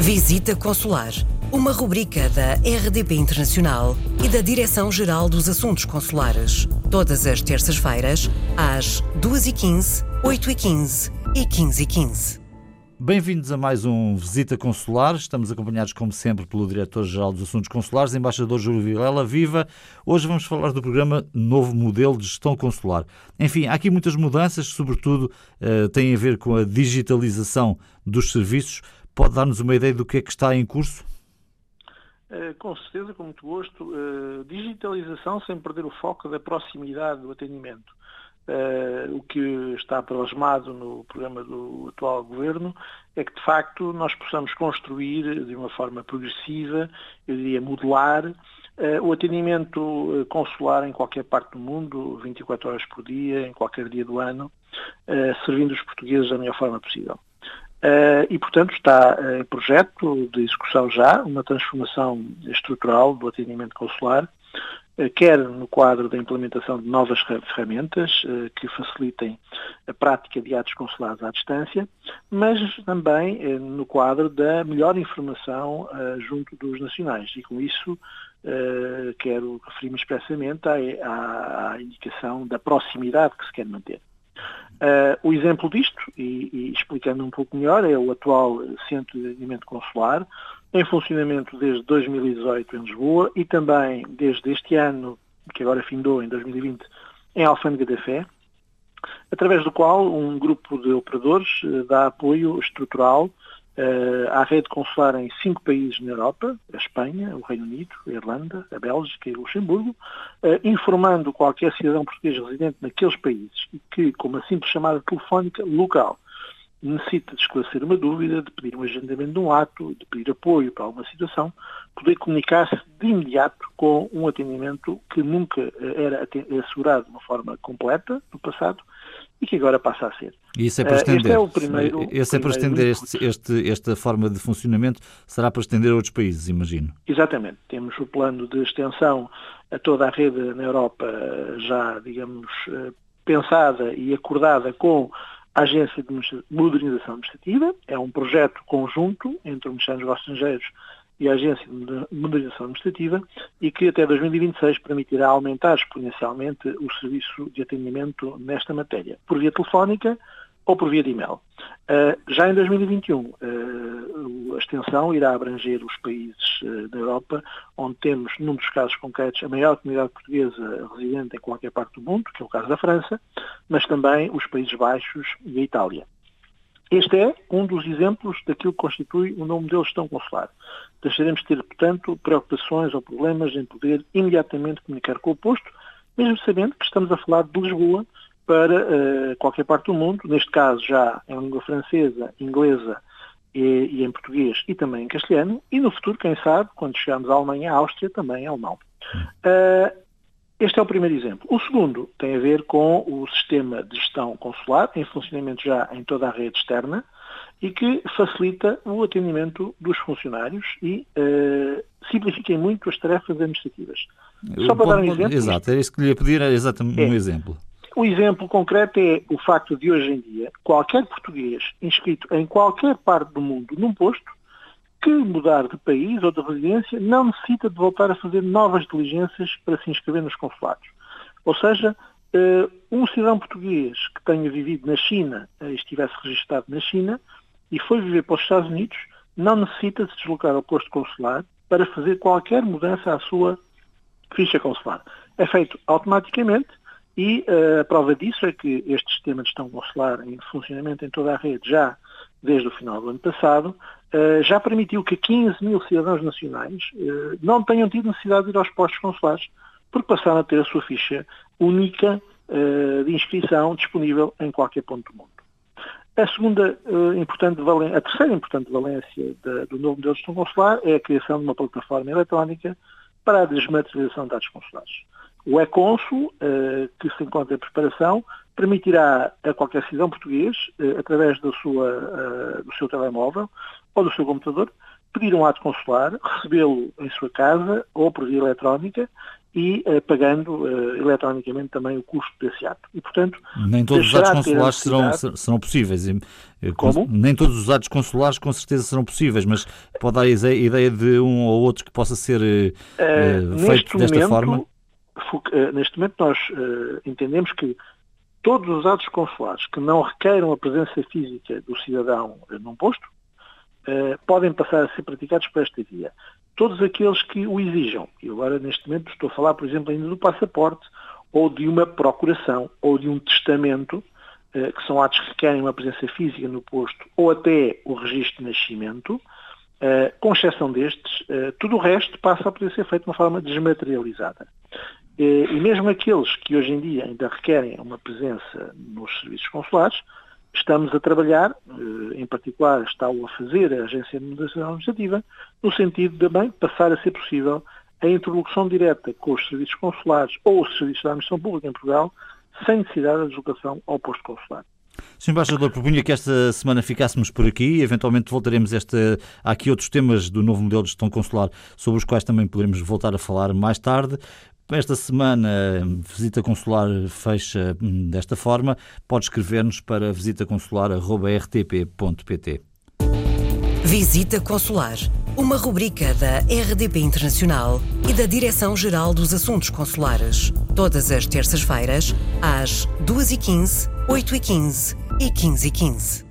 Visita Consular, uma rubrica da RDP Internacional e da Direção-Geral dos Assuntos Consulares. Todas as terças-feiras, às 2h15, 8h15 e 15h15. Bem-vindos a mais um Visita Consular. Estamos acompanhados, como sempre, pelo Diretor-Geral dos Assuntos Consulares, Embaixador Júlio Vilela Viva. Hoje vamos falar do programa Novo Modelo de Gestão Consular. Enfim, há aqui muitas mudanças, sobretudo uh, têm a ver com a digitalização dos serviços. Pode dar-nos uma ideia do que é que está em curso? Uh, com certeza, com muito gosto. Uh, digitalização sem perder o foco da proximidade do atendimento. Uh, o que está plasmado no programa do atual governo é que, de facto, nós possamos construir de uma forma progressiva, eu diria modular, uh, o atendimento consular em qualquer parte do mundo, 24 horas por dia, em qualquer dia do ano, servindo os portugueses da melhor forma possível. E, portanto, está em projeto de execução já uma transformação estrutural do atendimento consular, eh, quer no quadro da implementação de novas ferramentas eh, que facilitem a prática de atos consulares à distância, mas também eh, no quadro da melhor informação junto dos nacionais. E com isso quero referir-me expressamente à, à, indicação da proximidade que se quer manter. O exemplo disto, e, e explicando um pouco melhor, é o atual Centro de Atendimento Consular, em funcionamento desde 2018 em Lisboa e também desde este ano, que agora findou em 2020, em Alfândega da Fé, através do qual um grupo de operadores eh, dá apoio estrutural uh, à rede consular em cinco países na Europa, a Espanha, o Reino Unido, a Irlanda, a Bélgica e o Luxemburgo, uh, informando qualquer cidadão português residente naqueles países que, com uma simples chamada telefónica local, necessita de esclarecer uma dúvida, de pedir um agendamento de um ato, de pedir apoio para alguma situação, poder comunicar-se de imediato com um atendimento que nunca eh, era assegurado de uma forma completa no passado e que agora passa a ser. E isso é para estender. Este é o primeiro, Esse é para estender este, este, esta forma de funcionamento, será para estender a outros países, imagino. Exatamente. Temos o plano de extensão a toda a rede na Europa já, digamos, eh, pensada e acordada com a Agência de Modernização Administrativa, é um projeto conjunto entre o Ministério dos Negócios Estrangeiros e a Agência de Modernização Administrativa e que até 2026 permitirá aumentar exponencialmente o serviço de atendimento nesta matéria, por via telefónica ou por via de e-mail. Uh, já em 2021, uh, ah, a extensão irá abranger os países uh, da Europa, onde temos, num dos casos concretos, a maior comunidade portuguesa residente em qualquer parte do mundo, que é o caso da França, mas também os Países Baixos e a Itália. Este é um dos exemplos daquilo que constitui o novo modelo de gestão consular. Deixaremos de ter, portanto, preocupações ou problemas em poder imediatamente comunicar com o posto, mesmo sabendo que estamos a falar de Lisboa, para uh, qualquer parte do mundo, neste caso já em língua francesa, inglesa e, e, em português e também em castelhano, e no futuro, quem sabe, quando chegarmos à Alemanha, à Áustria, também em alemão. Uh, este é o primeiro exemplo. O segundo tem a ver com o sistema de gestão consular, em funcionamento já em toda a rede externa, e que facilita o atendimento dos funcionários e uh, simplifica muito as tarefas administrativas. Só para dar um exemplo. Exato, é isso que lhe ia pedir, é exatamente um é, exemplo. O exemplo concreto é o facto de hoje em dia qualquer português inscrito em qualquer parte do mundo num posto que mudar de país ou de residência não necessita de voltar a fazer novas diligências para se inscrever nos consulados. Ou seja, eh, um cidadão português que tenha vivido na China, eh, estivesse registado na China e foi viver para os Estados Unidos, não necessita de se deslocar ao posto consular para fazer qualquer mudança à sua ficha consular. É feito automaticamente e uh, a prova disso é que este sistema de gestão consular em funcionamento em toda a rede já desde o final do ano passado, uh, já permitiu que 15 mil cidadãos nacionais uh, não tenham tido necessidade de ir aos postos consulares, porque passaram a ter a sua ficha única de inscrição disponível em qualquer ponto do mundo. A segunda importante valência, a terceira importante valência do novo modelo de gestão consular é a criação de uma plataforma eletrónica para a desmaterialização de dados consulares. O e-Consul, eh, que se encontra em preparação, permitirá a qualquer cidadão português, eh, através da sua, eh, do seu telemóvel ou do seu computador, pedir um ato consular, recebê-lo em sua casa ou por via eletrónica e pagando eletronicamente também o custo desse ato. E, portanto, nem todos os atos consulares serão, serão possíveis. Como? Nem todos os atos consulares com certeza serão possíveis, mas pode dar a ideia de um ou outro que possa ser feito desta momento, forma? Neste momento nós entendemos que todos os atos consulares que não requeiram a presença física do cidadão num posto podem passar a ser praticados por esta via todos aqueles que o exijam. E agora, neste momento, estou a falar, por exemplo, ainda do passaporte, ou de uma procuração, ou de um testamento, eh, que são atos que requerem uma presença física no posto, ou até o registro de nascimento, eh, com exceção destes, eh, tudo o resto passa a poder ser feito de uma forma desmaterializada. E mesmo aqueles que hoje em dia ainda requerem uma presença nos serviços consulares, estamos a trabalhar, eh, em particular está-o a fazer a Agência de Moderação Administrativa, no sentido de também passar a ser possível a introdução direta com os serviços consulares ou os serviços da administração pública em Portugal, sem necessidade de deslocação ao posto consular. Sr. Embaixador, propunha que esta semana ficássemos por aqui, eventualmente voltaremos. Há aqui outros temas do novo modelo de gestão consular sobre os quais também poderemos voltar a falar mais tarde. Esta semana, Visita Consular fecha hum, desta forma. Pode escrever-nos para visitaconsular.rtp.pt. Visita Consular, uma rubrica da RDP Internacional e da Direção-Geral dos Assuntos Consulares. Todas as terças-feiras, às 2h15, 8h15 e 15h15.